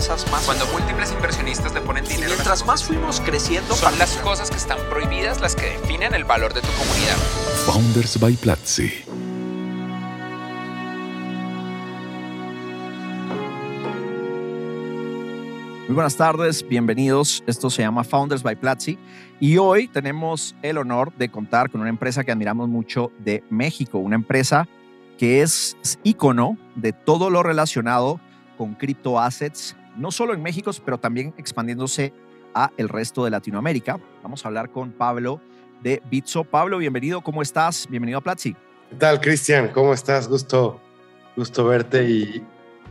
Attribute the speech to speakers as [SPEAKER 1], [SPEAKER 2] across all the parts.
[SPEAKER 1] promesas, más...
[SPEAKER 2] Cuando múltiples inversionistas le ponen dinero...
[SPEAKER 1] Y mientras más fuimos creciendo...
[SPEAKER 2] Son las cosas que están prohibidas las que definen el valor de tu comunidad.
[SPEAKER 3] Founders by Platzi.
[SPEAKER 1] Muy buenas tardes, bienvenidos. Esto se llama Founders by Platzi y hoy tenemos el honor de contar con una empresa que admiramos mucho de México, una empresa que es ícono de todo lo relacionado con criptoassets, no solo en México, pero también expandiéndose a el resto de Latinoamérica. Vamos a hablar con Pablo de Bitso. Pablo, bienvenido, ¿cómo estás? Bienvenido a Platzi.
[SPEAKER 4] ¿Qué tal, Cristian? ¿Cómo estás? Gusto, gusto verte y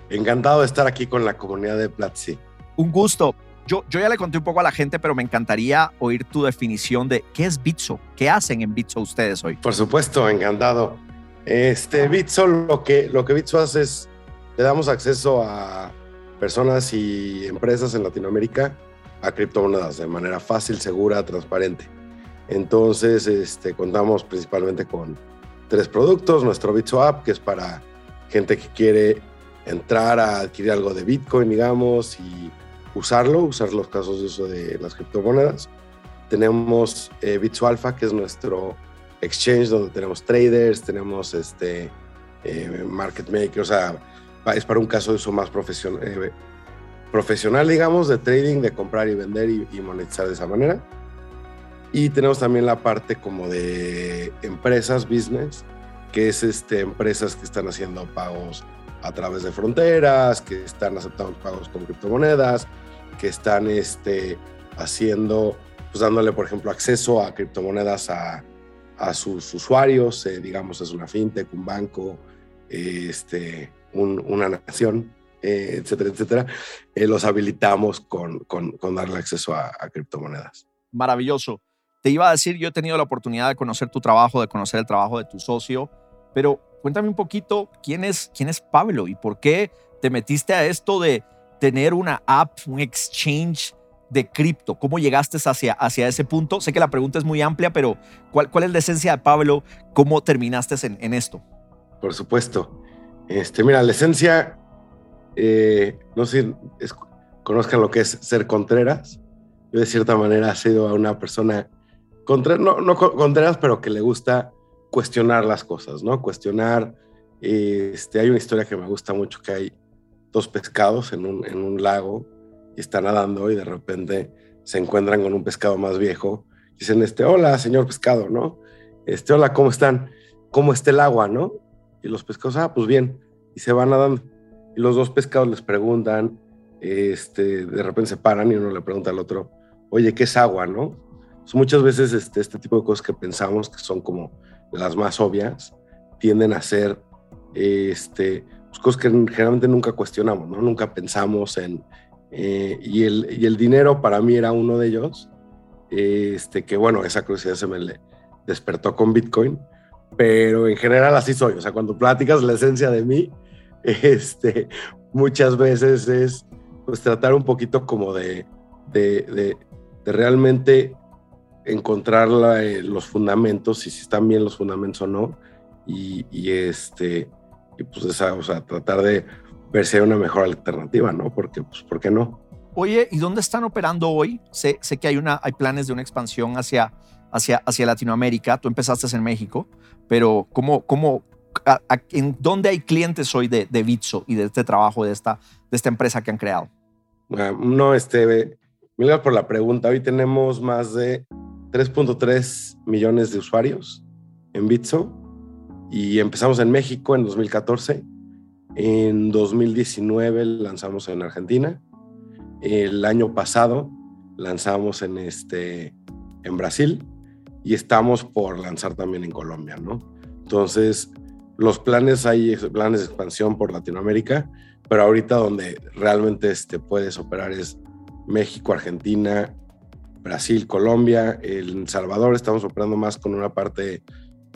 [SPEAKER 4] encantado de estar aquí con la comunidad de Platzi.
[SPEAKER 1] Un gusto. Yo, yo ya le conté un poco a la gente, pero me encantaría oír tu definición de qué es Bitso, qué hacen en Bitso ustedes hoy.
[SPEAKER 4] Por supuesto, encantado. Este Bitso, lo que, lo que Bitso hace es, le damos acceso a personas y empresas en Latinoamérica a criptomonedas de manera fácil, segura, transparente. Entonces, este, contamos principalmente con tres productos. Nuestro Bitso App, que es para gente que quiere entrar a adquirir algo de Bitcoin, digamos, y usarlo, usar los casos de uso de las criptomonedas. Tenemos eh, Bitso Alpha, que es nuestro exchange donde tenemos traders, tenemos este, eh, market makers, o sea, es para un caso de uso más profesional, eh, profesional, digamos, de trading, de comprar y vender y, monetizar de esa manera. Y tenemos también la parte como de empresas, business, que es este, empresas que están haciendo pagos a través de fronteras, que están aceptando pagos con criptomonedas, que están este, haciendo, pues dándole, por ejemplo, acceso a criptomonedas a, a sus usuarios, eh, digamos, es una fintech, un banco, este, un, una nación, eh, etcétera, etcétera, eh, los habilitamos con, con, con, darle acceso a, a criptomonedas.
[SPEAKER 1] Maravilloso. Te iba a decir, yo he tenido la oportunidad de conocer tu trabajo, de conocer el trabajo de tu socio, pero cuéntame un poquito quién es, quién es Pablo y por qué te metiste a esto de tener una app, un exchange de cripto. ¿Cómo llegaste hacia, hacia ese punto? Sé que la pregunta es muy amplia, pero ¿cuál, cuál es la esencia de Pablo? ¿Cómo terminaste en, en esto?
[SPEAKER 4] Por supuesto. Este, mira, la esencia, eh, no sé es, conozcan lo que es ser Contreras. Yo de cierta manera he sido una persona, contra, no, no Contreras, pero que le gusta cuestionar las cosas, ¿no? Cuestionar, este, hay una historia que me gusta mucho, que hay dos pescados en un, en un lago y están nadando y de repente se encuentran con un pescado más viejo. Dicen, este, hola, señor pescado, ¿no? Este, hola, ¿cómo están? ¿Cómo está el agua, no? Y los pescados, ah, pues bien, y se van nadando. Y los dos pescados les preguntan, este, de repente se paran y uno le pregunta al otro, oye, ¿qué es agua, no? Pues muchas veces este, este tipo de cosas que pensamos que son como las más obvias, tienden a ser este, pues cosas que generalmente nunca cuestionamos, ¿no? Nunca pensamos en... Eh, y, el, y el dinero para mí era uno de ellos, este, que bueno, esa curiosidad se me le despertó con Bitcoin, pero en general así soy, o sea, cuando platicas la esencia de mí, este, muchas veces es pues tratar un poquito como de, de, de, de realmente encontrar la, eh, los fundamentos y si están bien los fundamentos o no y, y este y pues esa, o sea, tratar de ver si hay una mejor alternativa, ¿no? Porque, pues, ¿por qué no?
[SPEAKER 1] Oye, ¿y dónde están operando hoy? Sé, sé que hay, una, hay planes de una expansión hacia, hacia, hacia Latinoamérica. Tú empezaste en México, pero ¿cómo, cómo, ¿en dónde hay clientes hoy de, de Bitso y de este trabajo, de esta, de esta empresa que han creado?
[SPEAKER 4] Uh, no, este, mira por la pregunta. Hoy tenemos más de 3.3 millones de usuarios en Bitso y empezamos en México en 2014. En 2019 lanzamos en Argentina. El año pasado lanzamos en, este, en Brasil y estamos por lanzar también en Colombia, ¿no? Entonces, los planes, hay planes de expansión por Latinoamérica, pero ahorita donde realmente este, puedes operar es México, Argentina, Brasil, Colombia, El Salvador. Estamos operando más con una parte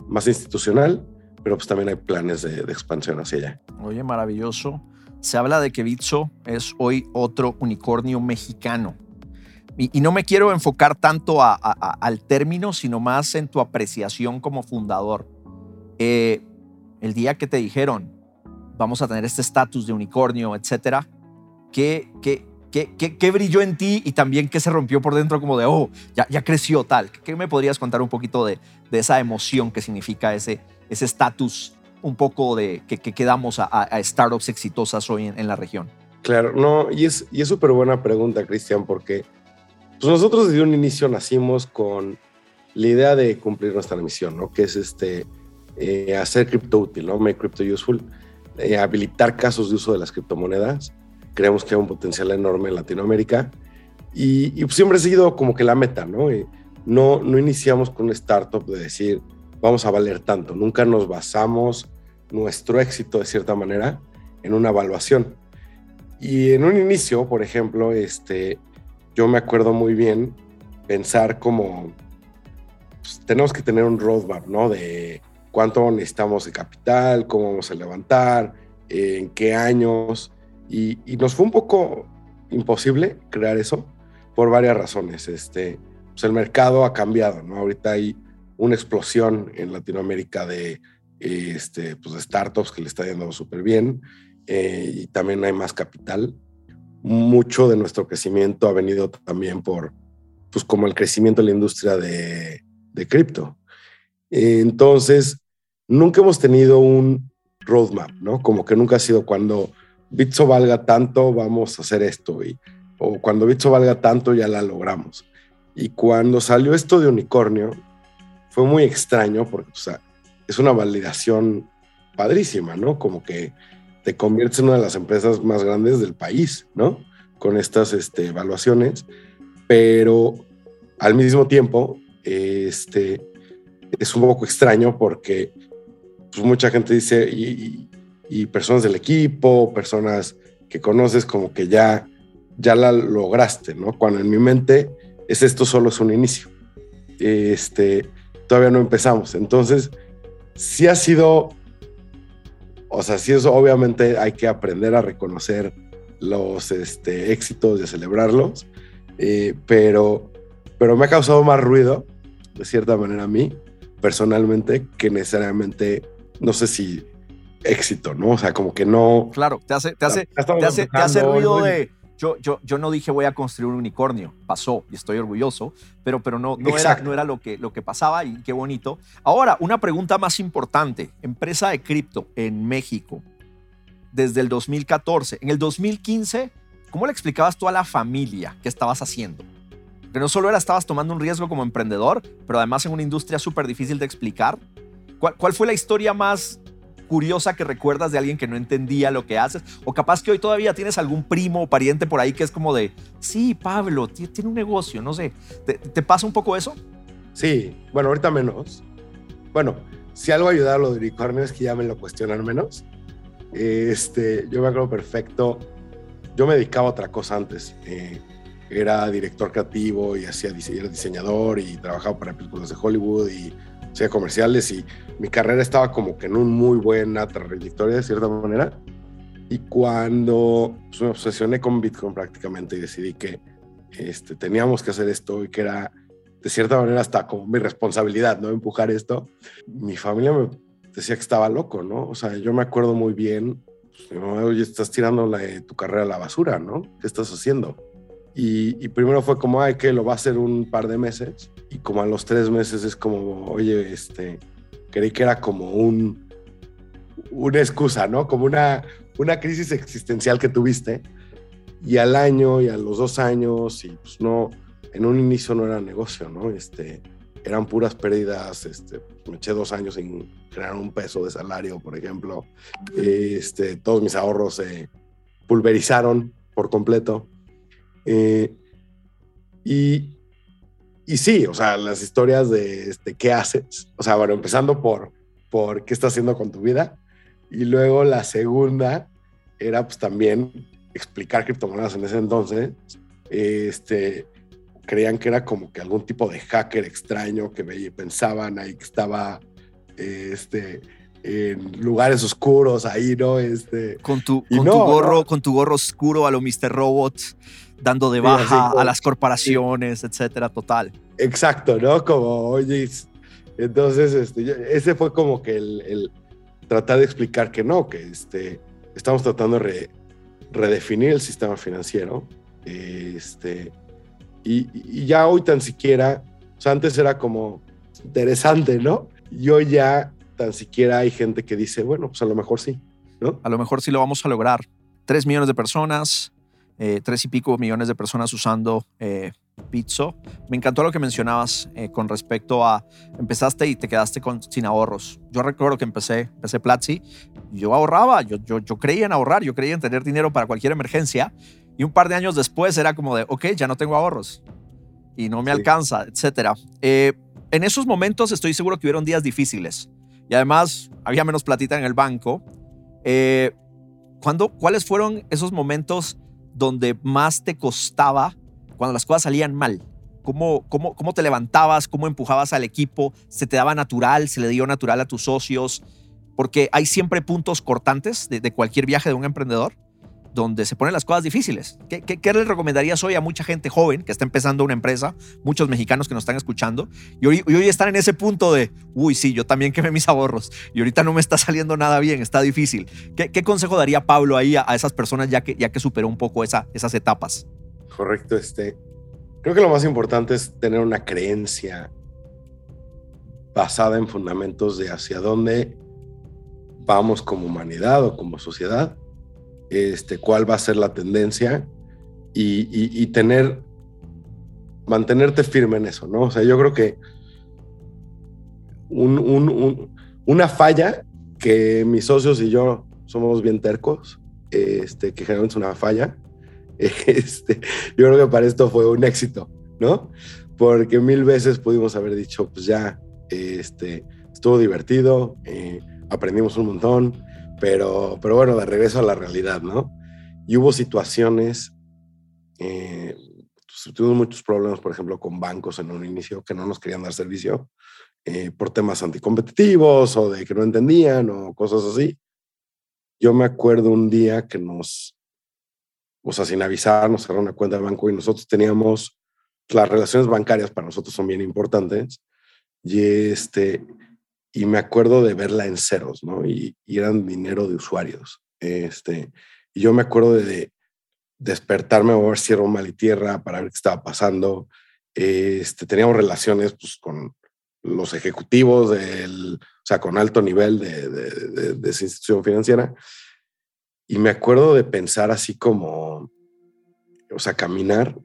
[SPEAKER 4] más institucional pero pues también hay planes de, de, expansión hacia allá.
[SPEAKER 1] Oye, maravilloso. Se habla de que Bitso es hoy otro unicornio mexicano. Y, y no me quiero enfocar tanto a, a, al término, sino más en tu apreciación como fundador. Eh, el día que te dijeron, vamos a tener este estatus de unicornio, etcétera, ¿qué, qué, qué, qué, qué brilló en ti y también qué se rompió por dentro como de, oh, ya, ya creció tal? ¿Qué me podrías contar un poquito de, de esa emoción que significa ese estatus un poco de que, que quedamos a, a, startups exitosas hoy en, en, la región?
[SPEAKER 4] Claro, no, y es y es súper buena pregunta, Cristian, porque pues nosotros desde un inicio nacimos con la idea de cumplir nuestra misión, ¿no? Que es este, eh, hacer cripto útil, ¿no? Make crypto useful, eh, habilitar casos de uso de las criptomonedas. Creemos que hay un potencial enorme en Latinoamérica y, pues siempre ha sido como que la meta, ¿no? Y no, no iniciamos con un startup de decir, vamos a valer tanto. Nunca nos basamos nuestro éxito, de cierta manera, en una evaluación. Y en un inicio, por ejemplo, este, yo me acuerdo muy bien pensar como pues, tenemos que tener un roadmap, ¿no? De cuánto necesitamos de capital, cómo vamos a levantar, en qué años. Y, nos fue un poco imposible crear eso por varias razones. Este, pues el mercado ha cambiado, ¿no? Ahorita hay una explosión en Latinoamérica de, este, pues startups que le está yendo súper bien eh, y también hay más capital. Mucho de nuestro crecimiento ha venido también por, pues como el crecimiento de la industria de, de cripto. Entonces, nunca hemos tenido un roadmap, ¿no? Como que nunca ha sido cuando Bitso valga tanto, vamos a hacer esto, y, o cuando Bitso valga tanto, ya la logramos. Y cuando salió esto de unicornio, fue muy extraño porque o sea, es una validación padrísima, ¿no? Como que te conviertes en una de las empresas más grandes del país, ¿no? Con estas este, evaluaciones, pero al mismo tiempo este, es un poco extraño porque pues, mucha gente dice, y, y, personas del equipo, personas que conoces, como que ya, ya la lograste, ¿no? Cuando en mi mente es esto solo es un inicio. Este, todavía no empezamos. Entonces, sí ha sido, o sea, sí es obviamente hay que aprender a reconocer los este, éxitos y a celebrarlos, eh, pero, pero me ha causado más ruido de cierta manera a mí, personalmente, que necesariamente, no sé si éxito, ¿no? O sea, como que no...
[SPEAKER 1] Claro, te hace, te hace, te hace, te hace ruido de... Yo, yo, yo, no dije voy a construir un unicornio, pasó y estoy orgulloso, pero, pero no, no, era, no era lo, que, lo que pasaba y qué bonito. Ahora, una pregunta más importante. Empresa de cripto en México desde el 2014. En el 2015, ¿cómo le explicabas tú a la familia qué estabas haciendo? que no solo era estabas tomando un riesgo como emprendedor, pero además en una industria súper difícil de explicar. ¿Cuál, ¿Cuál, fue la historia más curiosa que recuerdas de alguien que no entendía lo que haces? O capaz que hoy todavía tienes algún primo o pariente por ahí que es como de, sí, Pablo, tiene un negocio, no sé. ¿Te, pasa un poco eso?
[SPEAKER 4] Sí, bueno, ahorita menos. Bueno, si algo ayuda a lo de unicornio es que ya me lo cuestionan menos. Este, yo me acuerdo perfecto. Yo me dedicaba a otra cosa antes. Eh, era director creativo y hacía era diseñador y trabajaba para películas de Hollywood y hacía comerciales y mi carrera estaba como que en un muy buena trayectoria de cierta manera. Y cuando pues, me obsesioné con Bitcoin prácticamente y decidí que este, teníamos que hacer esto y que era de cierta manera hasta como mi responsabilidad, ¿no? Empujar esto. Mi familia me decía que estaba loco, ¿no? O sea, yo me acuerdo muy bien, pues, oye, estás tirando la, tu carrera a la basura, ¿no? ¿Qué estás haciendo? Y, primero fue como, ay, que lo va a hacer un par de meses. Y como a los tres meses es como, oye, este, creí que era como un, una excusa, ¿no? Como una, una crisis existencial que tuviste. Y al año y a los dos años, y pues no, en un inicio no era negocio, ¿no? Este, eran puras pérdidas, este, me eché dos años sin generar un peso de salario, por ejemplo. Este, todos mis ahorros se pulverizaron por completo. Eh, y, y sí, o sea, las historias de este, qué haces, o sea, bueno, empezando por, por qué estás haciendo con tu vida, y luego la segunda era pues también explicar criptomonedas en ese entonces, este, creían que era como que algún tipo de hacker extraño que pensaban ahí que estaba este, en lugares oscuros ahí, ¿no? Este,
[SPEAKER 1] con tu, con tu gorro, con tu gorro oscuro a lo Mr. Robot dando de baja a las corporaciones, etcétera, total.
[SPEAKER 4] Exacto, ¿no? Como, oye, entonces, este, ese fue como que el, tratar de explicar que no, que este, estamos tratando de redefinir el sistema financiero. Este, y, y ya hoy tan siquiera, o sea, antes era como interesante, ¿no? Y hoy ya tan siquiera hay gente que dice, bueno, pues a lo mejor sí, ¿no?
[SPEAKER 1] A lo mejor sí lo vamos a lograr. Tres millones de personas, eh, tres y pico millones de personas usando eh, Pizzo. Me encantó lo que mencionabas eh, con respecto a empezaste y te quedaste con, sin ahorros. Yo recuerdo que empecé, empecé Platzi, yo ahorraba, yo, yo, yo creía en ahorrar, yo creía en tener dinero para cualquier emergencia y un par de años después era como de, ok, ya no tengo ahorros y no me
[SPEAKER 4] Sí.
[SPEAKER 1] alcanza, etcétera. Eh, en esos momentos estoy seguro que hubieron días difíciles y además había menos platita en el banco. Eh, ¿cuándo- ¿Cuáles fueron esos momentos donde más te costaba cuando las cosas salían mal? ¿Cómo, cómo, ¿Cómo te levantabas? ¿Cómo empujabas al equipo? ¿Se te daba natural? ¿Se le dio natural a tus socios? Porque hay siempre puntos cortantes de, de cualquier viaje de un emprendedor donde se ponen las cosas difíciles. ¿Qué, qué, recomendarías hoy a mucha gente joven que está empezando una empresa, muchos mexicanos que nos están escuchando, y hoy, están en ese punto de, uy, sí, yo también quemé mis ahorros y ahorita no me está saliendo nada bien, está difícil. ¿Qué, qué consejo daría Pablo ahí a, a esas personas ya que, ya que superó un poco esa, esas etapas?
[SPEAKER 4] Correcto, este. Creo que lo más importante es tener una creencia basada en fundamentos de hacia dónde vamos como humanidad o como sociedad, este, cuál va a ser la tendencia y, tener, mantenerte firme en eso, ¿no? O sea, yo creo que un- un- un- una falla que mis socios y yo somos bien tercos, este, que generalmente es una falla, este, yo creo que para esto fue un éxito, ¿no? Porque mil veces pudimos haber dicho, pues ya, este, estuvo divertido, eh, aprendimos un montón, pero, pero bueno, de regreso a la realidad, ¿no? Y hubo situaciones, eh, pues, tuvimos muchos problemas, por ejemplo, con bancos en un inicio que no nos querían dar servicio eh, por temas anticompetitivos o de que no entendían o cosas así. Yo me acuerdo un día que nos, o sea, sin avisar, nos cerraron una cuenta de banco y nosotros teníamos, las relaciones bancarias para nosotros son bien importantes. Y este, y me acuerdo de verla en ceros, ¿no? Y, y eran dinero de usuarios. Este, y yo me acuerdo de, de despertarme a ver cielo, mal y tierra para ver qué estaba pasando. Este, teníamos relaciones pues, con los ejecutivos del, o sea, con alto nivel de, de, de, de esa institución financiera. Y me acuerdo de pensar así como, o sea, caminar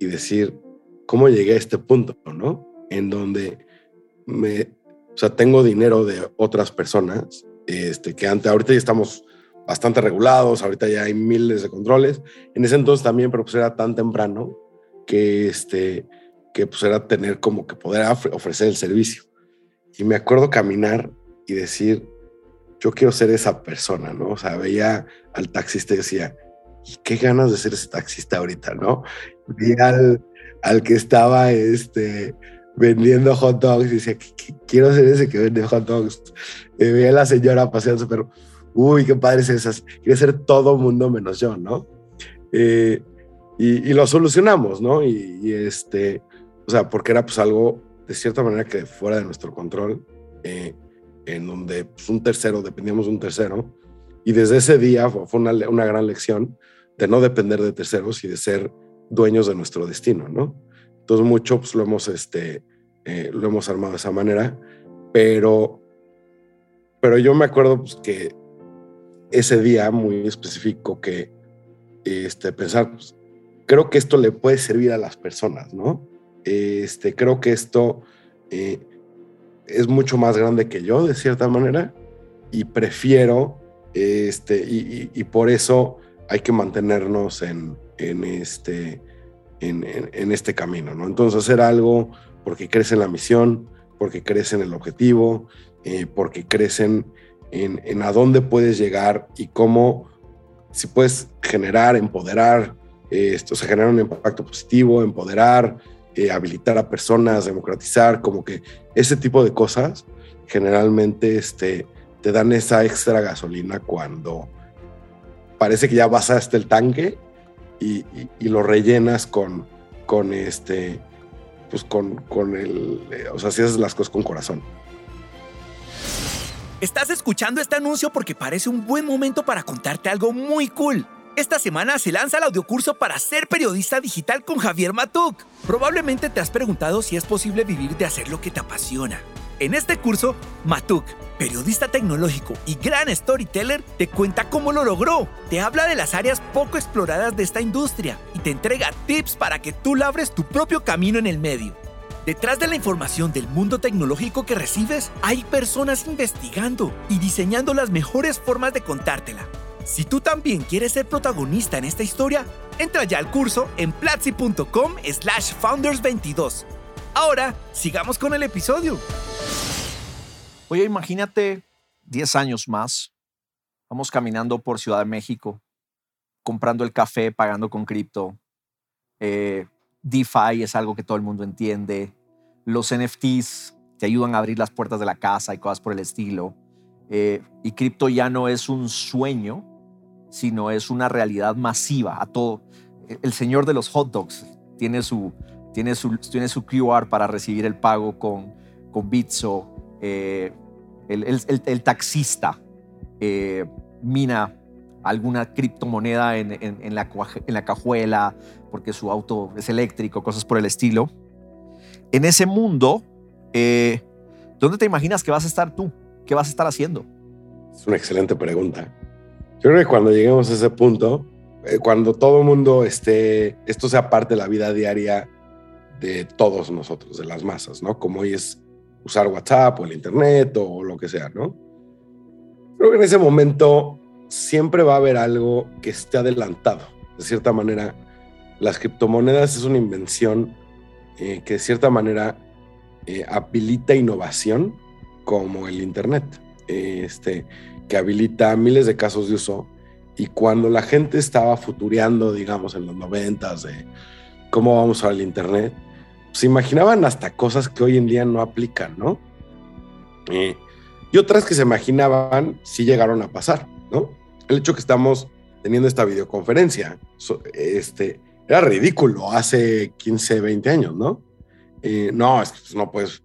[SPEAKER 4] y decir, ¿cómo llegué a este punto, no? En donde me, o sea, tengo dinero de otras personas, este, que antes, ahorita ya estamos bastante regulados, ahorita ya hay miles de controles. En ese entonces también, pero pues era tan temprano que, este, que pues era tener como que poder ofrecer el servicio. Y me acuerdo caminar y decir, yo quiero ser esa persona, ¿no? O sea, veía al taxista y decía, qué ganas de ser ese taxista ahorita, ¿no? Vi al, al que estaba este, vendiendo hot dogs y decía, quiero ser ese que vende hot dogs. Veía a la señora paseando, pero, uy, qué padre es esas. Quiere ser todo mundo menos yo, ¿no? Eh, y, y, lo solucionamos, ¿no? Y, y, este, o sea, porque era pues algo de cierta manera que fuera de nuestro control, eh, en donde pues, un tercero, dependíamos de un tercero, y desde ese día fue, fue una, una, gran lección de no depender de terceros y de ser dueños de nuestro destino, ¿no? Entonces mucho pues lo hemos, este, eh, lo hemos armado de esa manera, pero, pero yo me acuerdo pues, que ese día muy específico que este, pensar, pues, creo que esto le puede servir a las personas, ¿no? Este, creo que esto eh, es mucho más grande que yo, de cierta manera, y prefiero, este, y, y, por eso hay que mantenernos en, en este, en, este camino, ¿no? Entonces, hacer algo porque crees en la misión, porque crees en el objetivo, eh, porque crees en, a dónde puedes llegar y cómo, si puedes generar, empoderar, eh, esto, o sea, generar un impacto positivo, empoderar, eh, habilitar a personas, democratizar, como que ese tipo de cosas generalmente este, te dan esa extra gasolina cuando parece que ya vaciaste el tanque y, lo rellenas con, con este, pues con, con el, eh, o sea, si haces las cosas con corazón.
[SPEAKER 5] Estás escuchando este anuncio porque parece un buen momento para contarte algo muy cool. Esta semana se lanza el audiocurso para ser periodista digital con Javier Matuk. Probablemente te has preguntado si es posible vivir de hacer lo que te apasiona. En este curso, Matuk, periodista tecnológico y gran storyteller, te cuenta cómo lo logró. Te habla de las áreas poco exploradas de esta industria y te entrega tips para que tú labres tu propio camino en el medio. Detrás de la información del mundo tecnológico que recibes, hay personas investigando y diseñando las mejores formas de contártela. Si tú también quieres ser protagonista en esta historia, entra ya al curso en platzi.com slash founders22. Ahora, sigamos con el episodio.
[SPEAKER 1] Oye, imagínate 10 años más. Vamos caminando por Ciudad de México, comprando el café, pagando con cripto. Eh, DeFi es algo que todo el mundo entiende. Los NFTs te ayudan a abrir las puertas de la casa y cosas por el estilo. Eh, y cripto ya no es un sueño, sino es una realidad masiva a todo. El señor de los hot dogs tiene su, tiene su, tiene su QR para recibir el pago con, con Bitso. Eh, el, taxista eh, mina alguna criptomoneda en, la, cajuela porque su auto es eléctrico, cosas por el estilo. En ese mundo, eh, ¿dónde te imaginas que vas a estar tú? ¿Qué vas a estar haciendo?
[SPEAKER 4] Es una excelente pregunta. Yo creo que cuando lleguemos a ese punto, cuando todo mundo esté, esto sea parte de la vida diaria de todos nosotros, de las masas, ¿no? Como hoy es usar WhatsApp o el Internet o lo que sea, ¿no? Creo que en ese momento siempre va a haber algo que esté adelantado. De cierta manera, las criptomonedas es una invención eh, que de cierta manera eh, habilita innovación como el Internet. este, que habilita miles de casos de uso. Y cuando la gente estaba futureando, digamos, en los noventas de cómo vamos a usar el Internet, se imaginaban hasta cosas que hoy en día no aplican, ¿no? Eh, y otras que se imaginaban sí llegaron a pasar, ¿no? El hecho que estamos teniendo esta videoconferencia, este, era ridículo hace 15, 20 años, ¿no? Eh, no, es que pues, no puedes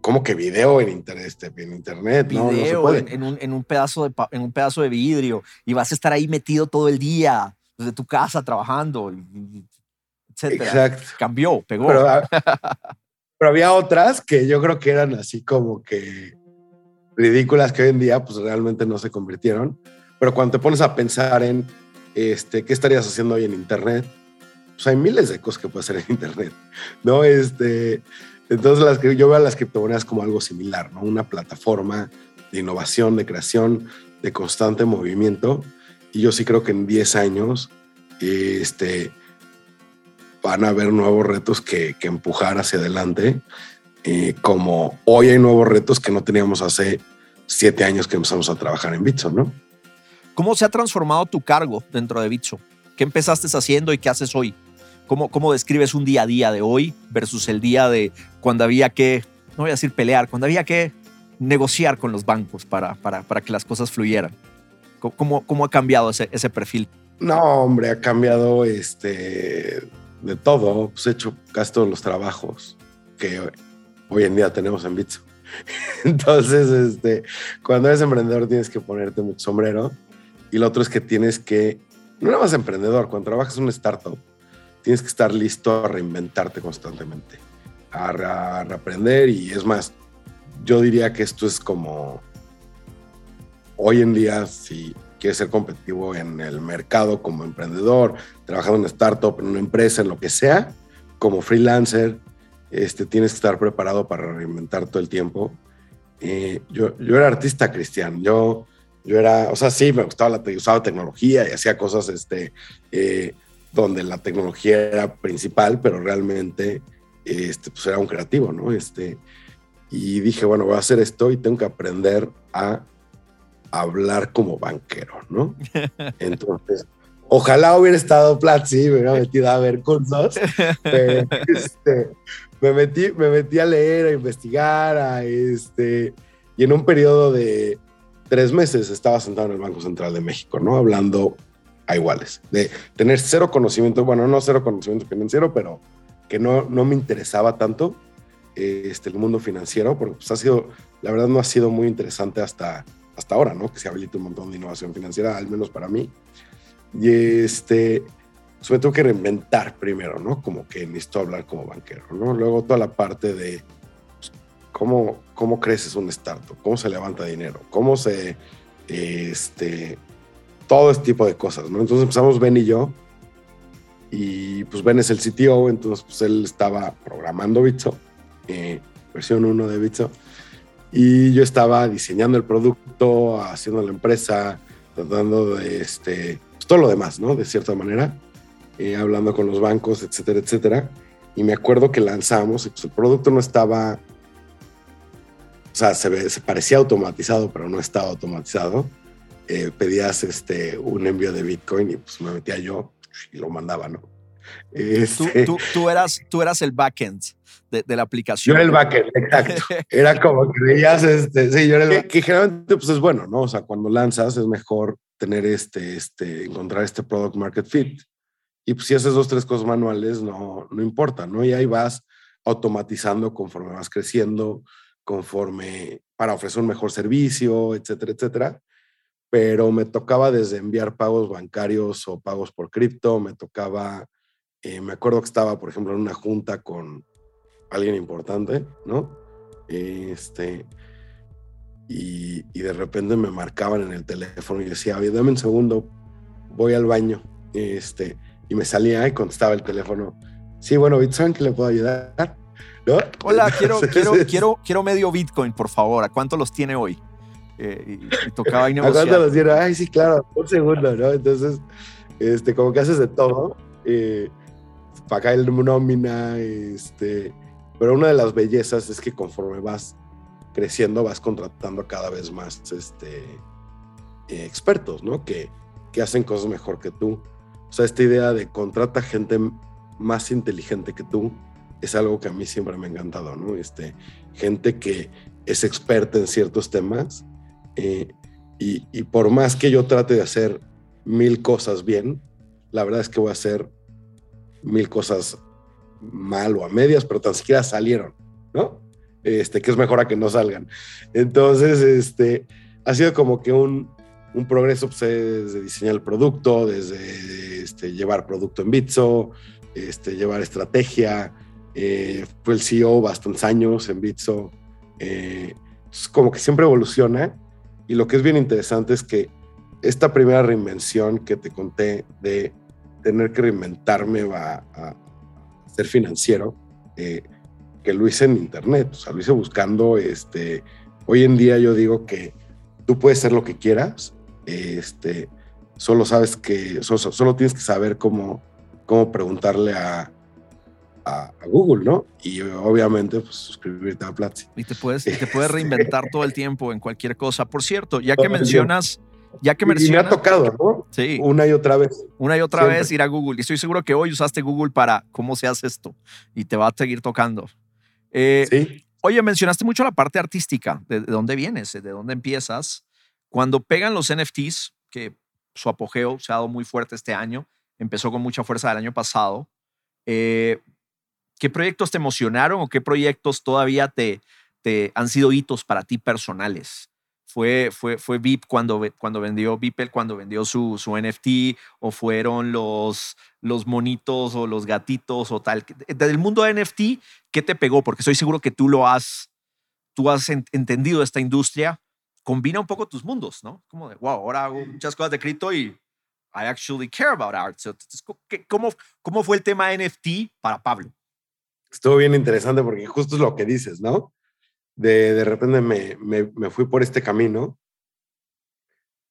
[SPEAKER 4] ¿Cómo que video en internet? Este, en internet
[SPEAKER 1] video, no, se puede. En, un, en, un, pedazo de, en un pedazo de vidrio y vas a estar ahí metido todo el día desde tu casa trabajando, etcétera. Exacto. Cambió, pegó.
[SPEAKER 4] Pero, ah, pero, había otras que yo creo que eran así como que ridículas que hoy en día pues realmente no se convirtieron. Pero cuando te pones a pensar en este, qué estarías haciendo hoy en internet, pues hay miles de cosas que puedes hacer en internet, ¿no? Este, entonces las, yo veo a las criptomonedas como algo similar, ¿no? Una plataforma de innovación, de creación, de constante movimiento. Y yo sí creo que en 10 años este, van a haber nuevos retos que, empujar hacia adelante, eh, como hoy hay nuevos retos que no teníamos hace 7 años que empezamos a trabajar en Bitso, ¿no?
[SPEAKER 1] ¿Cómo se ha transformado tu cargo dentro de Bitso? ¿Qué empezaste haciendo y qué haces hoy? ¿Cómo, ¿Cómo describes un día a día de hoy versus el día de cuando había que, no voy a decir pelear, cuando había que negociar con los bancos para, para, para que las cosas fluyeran? ¿Cómo, cómo ha cambiado ese, ese perfil?
[SPEAKER 4] No, hombre, ha cambiado este, de todo. Pues he hecho casi todos los trabajos que hoy en día tenemos en Bitso. Entonces, este, cuando eres emprendedor tienes que ponerte mucho sombrero. Y lo otro es que tienes que, no nada más emprendedor, cuando trabajas en un startup, tienes que estar listo a reinventarte constantemente, a, a reaprender y es más, yo diría que esto es como hoy en día, si quieres ser competitivo en el mercado como emprendedor, trabajando en una startup, en una empresa, en lo que sea, como freelancer, este, tienes que estar preparado para reinventar todo el tiempo. Eh, yo, yo era artista cristiano, yo, yo era, o sea, sí, me gustaba la, usaba tecnología y hacía cosas este, eh, donde la tecnología era principal, pero realmente este, pues era un creativo, ¿no? Este, y dije, bueno, voy a hacer esto y tengo que aprender a hablar como banquero, ¿no? Entonces, ojalá hubiera estado Platzi, me hubiera metido a ver cursos, este, me, metí, me metí a leer, a investigar, a este, y en un periodo de tres meses estaba sentado en el Banco Central de México, ¿no? Hablando a iguales, de tener cero conocimiento, bueno, no cero conocimiento financiero, pero que no, no me interesaba tanto este, el mundo financiero, porque pues, ha sido, la verdad no ha sido muy interesante hasta, hasta ahora, ¿no? Que se habilita un montón de innovación financiera, al menos para mí. Y este, me tuve que reinventar primero, ¿no? Como que necesito hablar como banquero, ¿no? Luego toda la parte de pues, cómo, cómo creces un startup, cómo se levanta dinero, cómo se, este, todo este tipo de cosas, ¿no? Entonces empezamos Ben y yo, y pues Ben es el CTO, entonces pues él estaba programando Bitso, eh, versión 1 de Bitso, y yo estaba diseñando el producto, haciendo la empresa, tratando de, este, pues, todo lo demás, ¿no? De cierta manera, eh, hablando con los bancos, etcétera, etcétera. Y me acuerdo que lanzamos, y pues el producto no estaba, o sea, se, se parecía automatizado, pero no estaba automatizado. Eh, pedías este, un envío de Bitcoin y pues me metía yo y lo mandaba, ¿no?
[SPEAKER 1] Este, tú, tú, eras, tú eras el backend de, de, la aplicación.
[SPEAKER 4] Yo era el backend, exacto. Era como que veías, este, sí, yo era el que, que, generalmente pues es bueno, ¿no? O sea, cuando lanzas es mejor tener este, este, encontrar este product market fit. Y pues si haces dos, tres cosas manuales, no, no importa, ¿no? Y ahí vas automatizando conforme vas creciendo, conforme para ofrecer un mejor servicio, etcétera, etcétera pero me tocaba desde enviar pagos bancarios o pagos por cripto, me tocaba, eh, me acuerdo que estaba, por ejemplo, en una junta con alguien importante, ¿no? Este, y, y de repente me marcaban en el teléfono y decía, oye, dame un segundo, voy al baño, este, y me salía y contestaba el teléfono, sí, bueno, Bitcoin, ¿qué le puedo ayudar? ¿No?
[SPEAKER 1] Hola, quiero, quiero, quiero, quiero medio Bitcoin, por favor, ¿a cuánto los tiene hoy? Eh, y, y, tocaba y negociar.
[SPEAKER 4] los dieron? Ay, sí, claro, un segundo, ¿no? Entonces, este, como que haces de todo. Eh, para acá el nómina, este, pero una de las bellezas es que conforme vas creciendo, vas contratando cada vez más este, eh, expertos, ¿no? Que, que hacen cosas mejor que tú. O sea, esta idea de contrata gente más inteligente que tú es algo que a mí siempre me ha encantado, ¿no? Este, gente que es experta en ciertos temas eh, y, y, por más que yo trate de hacer mil cosas bien, la verdad es que voy a hacer mil cosas mal o a medias, pero tan siquiera salieron, ¿no? Este, que es mejor a que no salgan. Entonces, este, ha sido como que un, un progreso pues, desde diseñar el producto, desde este, llevar producto en Bitso, este, llevar estrategia. Eh, fue el CEO bastantes años en Bitso. Eh, como que siempre evoluciona y lo que es bien interesante es que esta primera reinvención que te conté de tener que reinventarme a, a ser financiero, eh, que lo hice en internet, o sea, lo hice buscando, este, hoy en día yo digo que tú puedes ser lo que quieras, este, solo sabes que, solo, solo tienes que saber cómo, cómo preguntarle a, a, Google, ¿no? Y obviamente, pues suscribirte a Platzi.
[SPEAKER 1] Y te puedes, te puedes reinventar todo el tiempo en cualquier cosa. Por cierto, ya que mencionas, ya que.
[SPEAKER 4] Y me ha tocado, ¿no?
[SPEAKER 1] Sí.
[SPEAKER 4] Una y otra vez.
[SPEAKER 1] Una y otra Siempre. vez ir a Google. Y estoy seguro que hoy usaste Google para cómo se hace esto y te va a seguir tocando. Eh,
[SPEAKER 4] sí.
[SPEAKER 1] Oye, mencionaste mucho la parte artística. ¿De, de dónde vienes? ¿De dónde empiezas? Cuando pegan los NFTs, que su apogeo se ha dado muy fuerte este año, empezó con mucha fuerza el año pasado. Eh, ¿Qué proyectos te emocionaron o qué proyectos todavía te, te han sido hitos para ti personales? ¿Fue, fue, fue VIP cuando, cuando vendió Beeple, cuando vendió su, su NFT? ¿O fueron los, los monitos o los gatitos o tal? Del mundo de NFT, ¿qué te pegó? Porque estoy seguro que tú lo has, tú has entendido esta industria. Combina un poco tus mundos, ¿no? Como de, wow, ahora hago muchas cosas de cripto y I actually care about art. So, ¿cómo, ¿Cómo fue el tema NFT para Pablo?
[SPEAKER 4] estuvo bien interesante porque justo es lo que dices, ¿no? De, de repente me, me, me, fui por este camino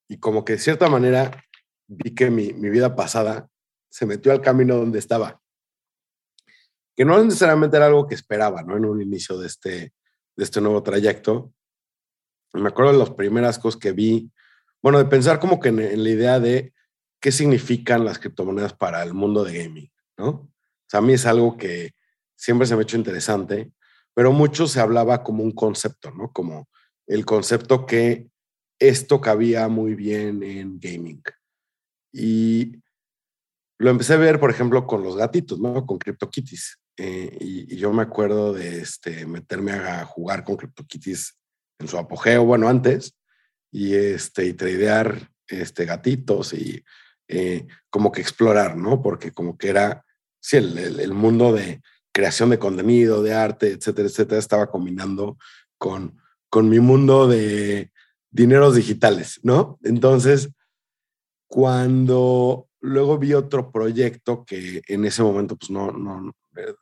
[SPEAKER 4] y como que de cierta manera vi que mi, mi, vida pasada se metió al camino donde estaba. Que no necesariamente era algo que esperaba, ¿no? En un inicio de este, de este nuevo trayecto. Me acuerdo de las primeras cosas que vi, bueno, de pensar como que en, la idea de qué significan las criptomonedas para el mundo de gaming, ¿no? O sea, a mí es algo que, siempre se me ha hecho interesante, pero mucho se hablaba como un concepto, ¿no? Como el concepto que esto cabía muy bien en gaming. Y lo empecé a ver, por ejemplo, con los gatitos, ¿no? Con CryptoKitties. Eh, y, yo me acuerdo de este, meterme a jugar con CryptoKitties en su apogeo, bueno, antes, y, este, y tradear este, gatitos y, eh, como que explorar, ¿no? Porque como que era, sí, el, mundo de creación de contenido, de arte, etcétera, etcétera, estaba combinando con, con mi mundo de dineros digitales, ¿no? Entonces, cuando luego vi otro proyecto que en ese momento, pues no, no,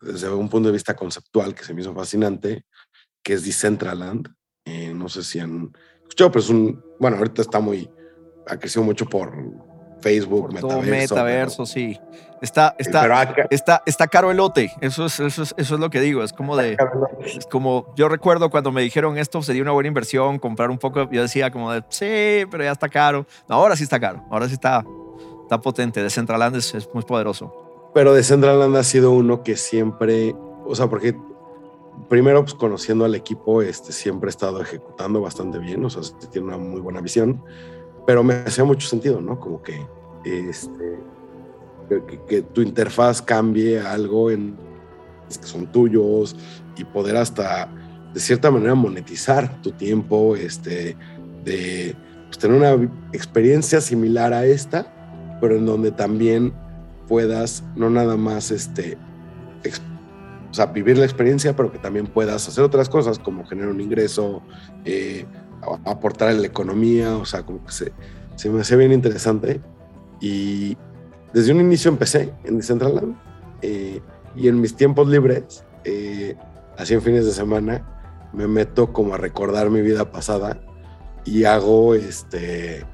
[SPEAKER 4] desde un punto de vista conceptual que se me hizo fascinante, que es Decentraland. Eh, no sé si han escuchado, pero es un, bueno, ahorita está muy, ha crecido mucho por Facebook,
[SPEAKER 1] metaverso. metaverso, sí. Está, está, está, está caro el lote. Eso es, eso, es, eso es lo que digo. Es como de. Es como. Yo recuerdo cuando me dijeron esto sería una buena inversión, comprar un poco. Yo decía, como de, sí, pero ya está caro. No, ahora sí está caro. Ahora sí está, está potente. Decentraland es, es muy poderoso.
[SPEAKER 4] Pero Decentraland ha sido uno que siempre. O sea, porque primero, pues conociendo al equipo, este, siempre he estado ejecutando bastante bien. O sea, tiene una muy buena visión pero me hacía mucho sentido, ¿no? Como que, este, que, tu interfaz cambie algo en que son tuyos y poder hasta de cierta manera monetizar tu tiempo, este, de pues, tener una experiencia similar a esta, pero en donde también puedas no nada más este, o sea, vivir la experiencia, pero que también puedas hacer otras cosas como generar un ingreso, eh, aportar en la economía, o sea, como que se, se me hacía bien interesante. Y desde un inicio empecé en Decentraland eh, y en mis tiempos libres, eh, así en fines de semana, me meto como a recordar mi vida pasada y hago este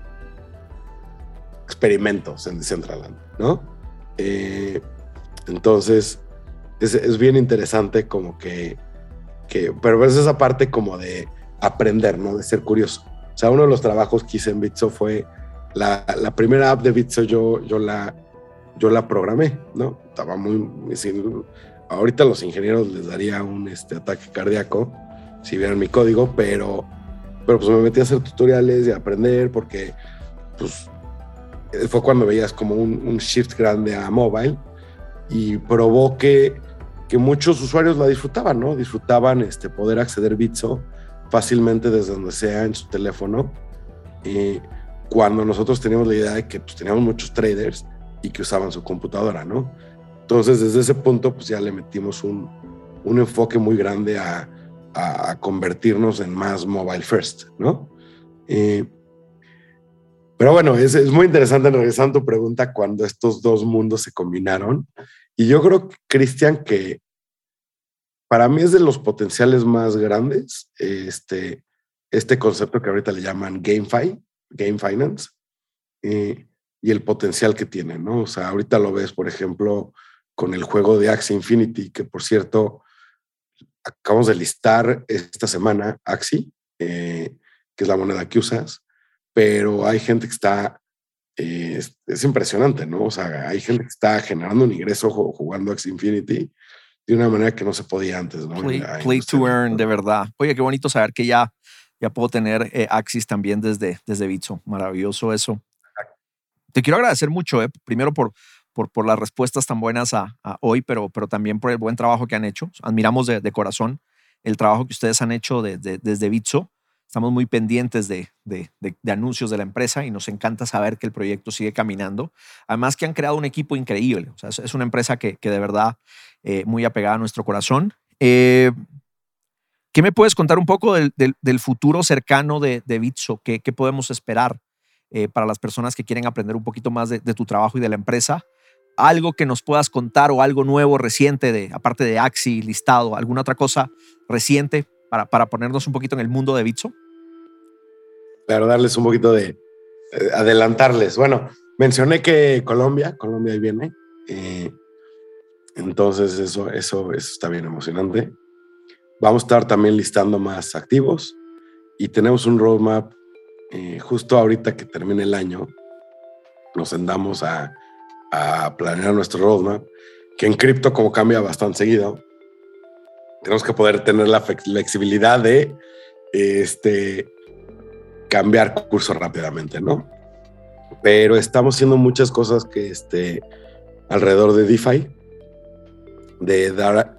[SPEAKER 4] experimentos en Decentraland, ¿no? Eh, entonces, es, es, bien interesante como que, que, pero es esa parte como de aprender, ¿no? De ser curioso. O sea, uno de los trabajos que hice en Bitso fue la, la primera app de Bitso, yo, yo, la, yo la programé, ¿no? Estaba muy, ahorita a los ingenieros les daría un este, ataque cardíaco si vieran mi código, pero, pero pues me metí a hacer tutoriales y a aprender porque pues fue cuando veías como un, un shift grande a mobile y probó que, que muchos usuarios la disfrutaban, ¿no? Disfrutaban este, poder acceder a Bitso fácilmente desde donde sea en su teléfono. Y cuando nosotros teníamos la idea de que pues, teníamos muchos traders y que usaban su computadora, ¿no? Entonces, desde ese punto, pues ya le metimos un, un enfoque muy grande a, a, convertirnos en más mobile first, ¿no? pero bueno, es, es, muy interesante, regresando a tu pregunta, cuando estos dos mundos se combinaron. Y yo creo, Cristian, que para mí es de los potenciales más grandes este, este concepto que ahorita le llaman GameFi, Game Finance, y el potencial que tiene, ¿no? O sea, ahorita lo ves, por ejemplo, con el juego de Axie Infinity, que por cierto, acabamos de listar esta semana Axie, eh, que es la moneda que usas, pero hay gente que está, eh, es, impresionante, ¿no? O sea, hay gente que está generando un ingreso jugando Axie Infinity de una manera que no se podía antes, ¿no?
[SPEAKER 1] Play, to earn, de verdad. Oye, qué bonito saber que ya, ya puedo tener eh, Axis también desde, desde Bitso. Maravilloso eso. Te quiero agradecer mucho, eh, primero por, por, por las respuestas tan buenas a, hoy, pero, pero también por el buen trabajo que han hecho. Admiramos de, de corazón el trabajo que ustedes han hecho desde Bitso. Estamos muy pendientes de, de, de, anuncios de la empresa y nos encanta saber que el proyecto sigue caminando. Además que han creado un equipo increíble. O sea, es una empresa que, que de verdad eh, muy apegada a nuestro corazón. Eh, ¿Qué me puedes contar un poco del, del, futuro cercano de, de Bitso? ¿Qué, ¿Qué, podemos esperar eh, para las personas que quieren aprender un poquito más de, tu trabajo y de la empresa? Algo que nos puedas contar o algo nuevo, reciente, de, aparte de Axi, listado, alguna otra cosa reciente para, para ponernos un poquito en el mundo de Bitso?
[SPEAKER 4] Claro, darles un poquito de adelantarles. Bueno, mencioné que Colombia, Colombia ahí viene. Eh, entonces eso, eso, eso está bien emocionante. Vamos a estar también listando más activos y tenemos un roadmap eh, justo ahorita que termine el año. Nos sentamos a, a planear nuestro roadmap, que en cripto como cambia bastante seguido, tenemos que poder tener la flexibilidad de este, cambiar curso rápidamente, ¿no? Pero estamos haciendo muchas cosas que este, alrededor de DeFi, de dar,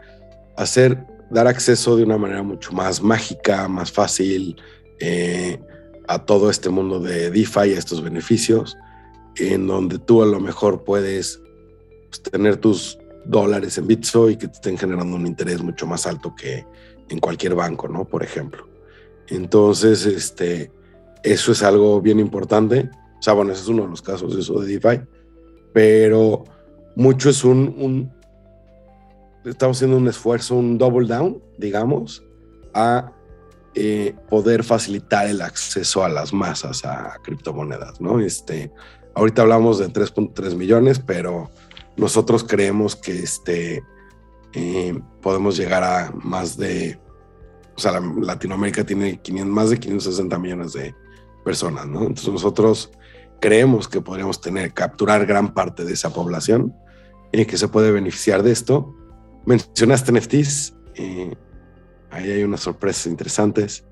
[SPEAKER 4] hacer, dar acceso de una manera mucho más mágica, más fácil eh, a todo este mundo de DeFi, a estos beneficios. en donde tú a lo mejor puedes pues, tener tus dólares en Bitso y que te estén generando un interés mucho más alto que en cualquier banco, ¿no? Por ejemplo. Entonces, este, eso es algo bien importante. O sea, bueno, ese es uno de los casos de eso de DeFi, pero mucho es un, un estamos haciendo un esfuerzo, un double down, digamos, a eh, poder facilitar el acceso a las masas a criptomonedas, ¿no? Este, ahorita hablamos de 3.3 millones, pero nosotros creemos que este, eh, podemos llegar a más de, o sea, Latinoamérica tiene más de 560 millones de personas, ¿no? Entonces nosotros creemos que podríamos tener, capturar gran parte de esa población y que se puede beneficiar de esto. Mencionaste NFTs, eh, ahí hay unas sorpresas interesantes.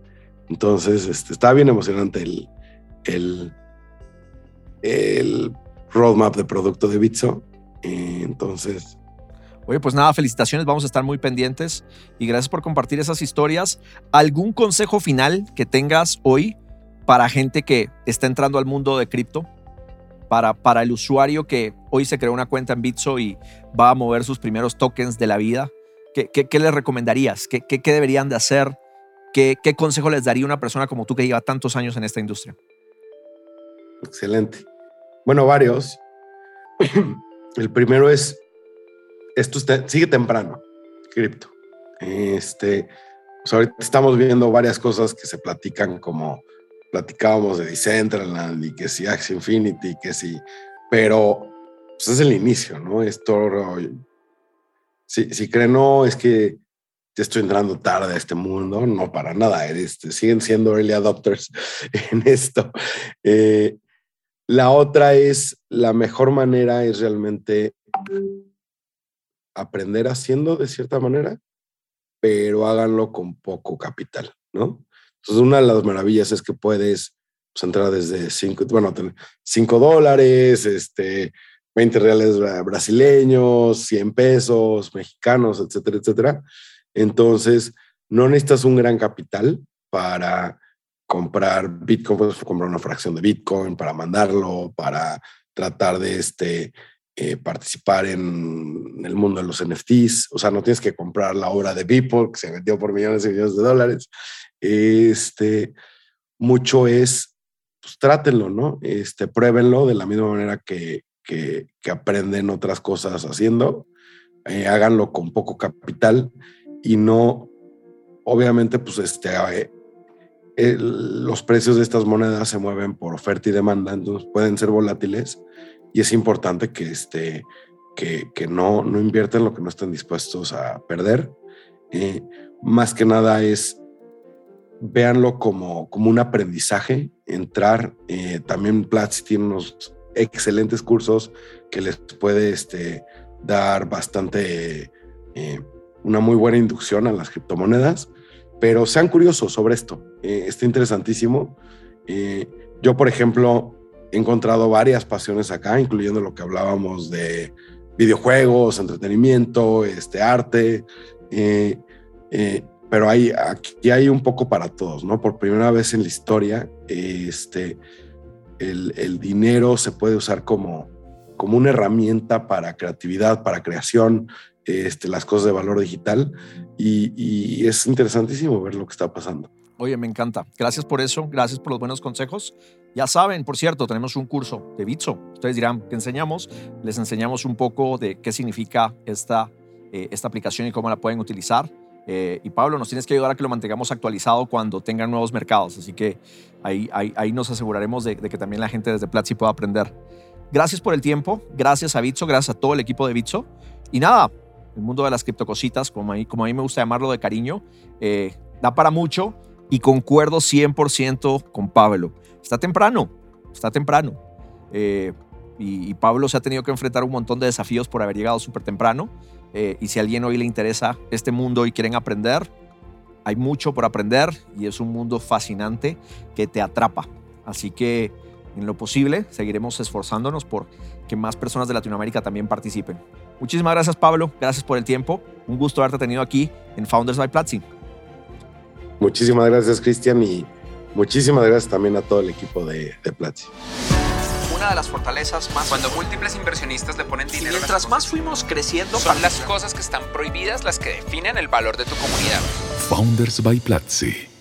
[SPEAKER 4] Entonces, este, está bien emocionante el, el, el roadmap de producto de Bitso. Entonces.
[SPEAKER 1] Oye, pues nada, felicitaciones, vamos a estar muy pendientes y gracias por compartir esas historias. ¿Algún consejo final que tengas hoy para gente que está entrando al mundo de cripto? Para, para el usuario que hoy se creó una cuenta en Bitso y va a mover sus primeros tokens de la vida. ¿Qué, qué, les recomendarías? ¿Qué, ¿Qué, deberían de hacer? ¿Qué, ¿Qué consejo les daría una persona como tú que lleva tantos años en esta industria?
[SPEAKER 4] Excelente. Bueno, varios. El primero es, esto sigue temprano, cripto. Este, pues ahorita estamos viendo varias cosas que se platican como platicábamos de Decentraland y que si Axie Infinity, que si, pero pues es el inicio, ¿no? Esto, si, si creen, no, es que ya estoy entrando tarde a este mundo, no para nada, este, siguen siendo early adopters en esto. Eh, la otra es, la mejor manera es realmente aprender haciendo de cierta manera, pero háganlo con poco capital, ¿no? Entonces, una de las maravillas es que puedes pues, entrar desde 5, bueno, 5 dólares, este, 20 reales brasileños, 100 pesos mexicanos, etcétera, etcétera. Entonces, no necesitas un gran capital para comprar Bitcoin, puedes comprar una fracción de Bitcoin para mandarlo, para tratar de este, eh, participar en, el mundo de los NFTs. O sea, no tienes que comprar la obra de Beeple, que se vendió por millones y millones de dólares. Este, mucho es, pues trátenlo, ¿no? Este, pruébenlo de la misma manera que, que, aprenden otras cosas haciendo. Eh, háganlo con poco capital y no, obviamente, pues este, eh, los precios de estas monedas se mueven por oferta y demanda, entonces pueden ser volátiles y es importante que, este, que, que no, no inviertan lo que no estén dispuestos a perder. Eh, más que nada es véanlo como, como un aprendizaje, entrar. Eh, también Platzi tiene unos excelentes cursos que les puede este, dar bastante, eh, una muy buena inducción a las criptomonedas pero sean curiosos sobre esto. Eh, está interesantísimo. Yo, por ejemplo, he encontrado varias pasiones acá, incluyendo lo que hablábamos de videojuegos, entretenimiento, este, arte. Pero hay, aquí hay un poco para todos, ¿no? Por primera vez en la historia, este, el, el dinero se puede usar como, como una herramienta para creatividad, para creación, este, las cosas de valor digital y, es interesantísimo ver lo que está pasando.
[SPEAKER 1] Oye, me encanta. Gracias por eso, gracias por los buenos consejos. Ya saben, por cierto, tenemos un curso de Bitso. Ustedes dirán, ¿qué enseñamos? Les enseñamos un poco de qué significa esta, eh, esta aplicación y cómo la pueden utilizar. Eh, y Pablo, nos tienes que ayudar a que lo mantengamos actualizado cuando tengan nuevos mercados. Así que ahí, ahí, nos aseguraremos de, que también la gente desde Platzi pueda aprender. Gracias por el tiempo, gracias a Bitso, gracias a todo el equipo de Bitso. Y nada, el mundo de las criptocositas, como a mí, como a mí me gusta llamarlo de cariño, eh, da para mucho y concuerdo 100% con Pablo. Está temprano, está temprano. Eh, y, Pablo se ha tenido que enfrentar un montón de desafíos por haber llegado súper temprano. Eh, y si a alguien hoy le interesa este mundo y quieren aprender, hay mucho por aprender y es un mundo fascinante que te atrapa. Así que en lo posible seguiremos esforzándonos por que más personas de Latinoamérica también participen. Muchísimas gracias, Pablo. Gracias por el tiempo. Un gusto haberte tenido aquí en Founders by Platzi.
[SPEAKER 4] Muchísimas gracias, Cristian, y muchísimas gracias también a todo el equipo de, de Platzi.
[SPEAKER 2] Una
[SPEAKER 1] de las fortalezas más...
[SPEAKER 2] Cuando múltiples inversionistas le ponen
[SPEAKER 1] Y
[SPEAKER 2] dinero. las
[SPEAKER 1] mientras más fuimos creciendo...
[SPEAKER 2] Son las cosas que están prohibidas las que definen el valor de tu comunidad.
[SPEAKER 3] Founders by Platzi.